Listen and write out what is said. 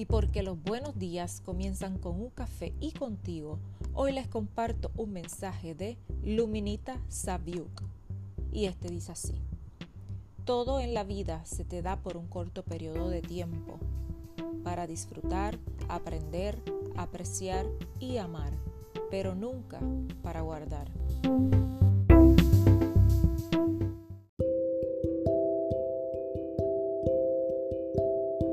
Y porque los buenos días comienzan con un café y contigo, hoy les comparto un mensaje de Luminita Sabiuk. Y este dice así. Todo en la vida se te da por un corto periodo de tiempo para disfrutar, aprender, apreciar y amar, pero nunca para guardar.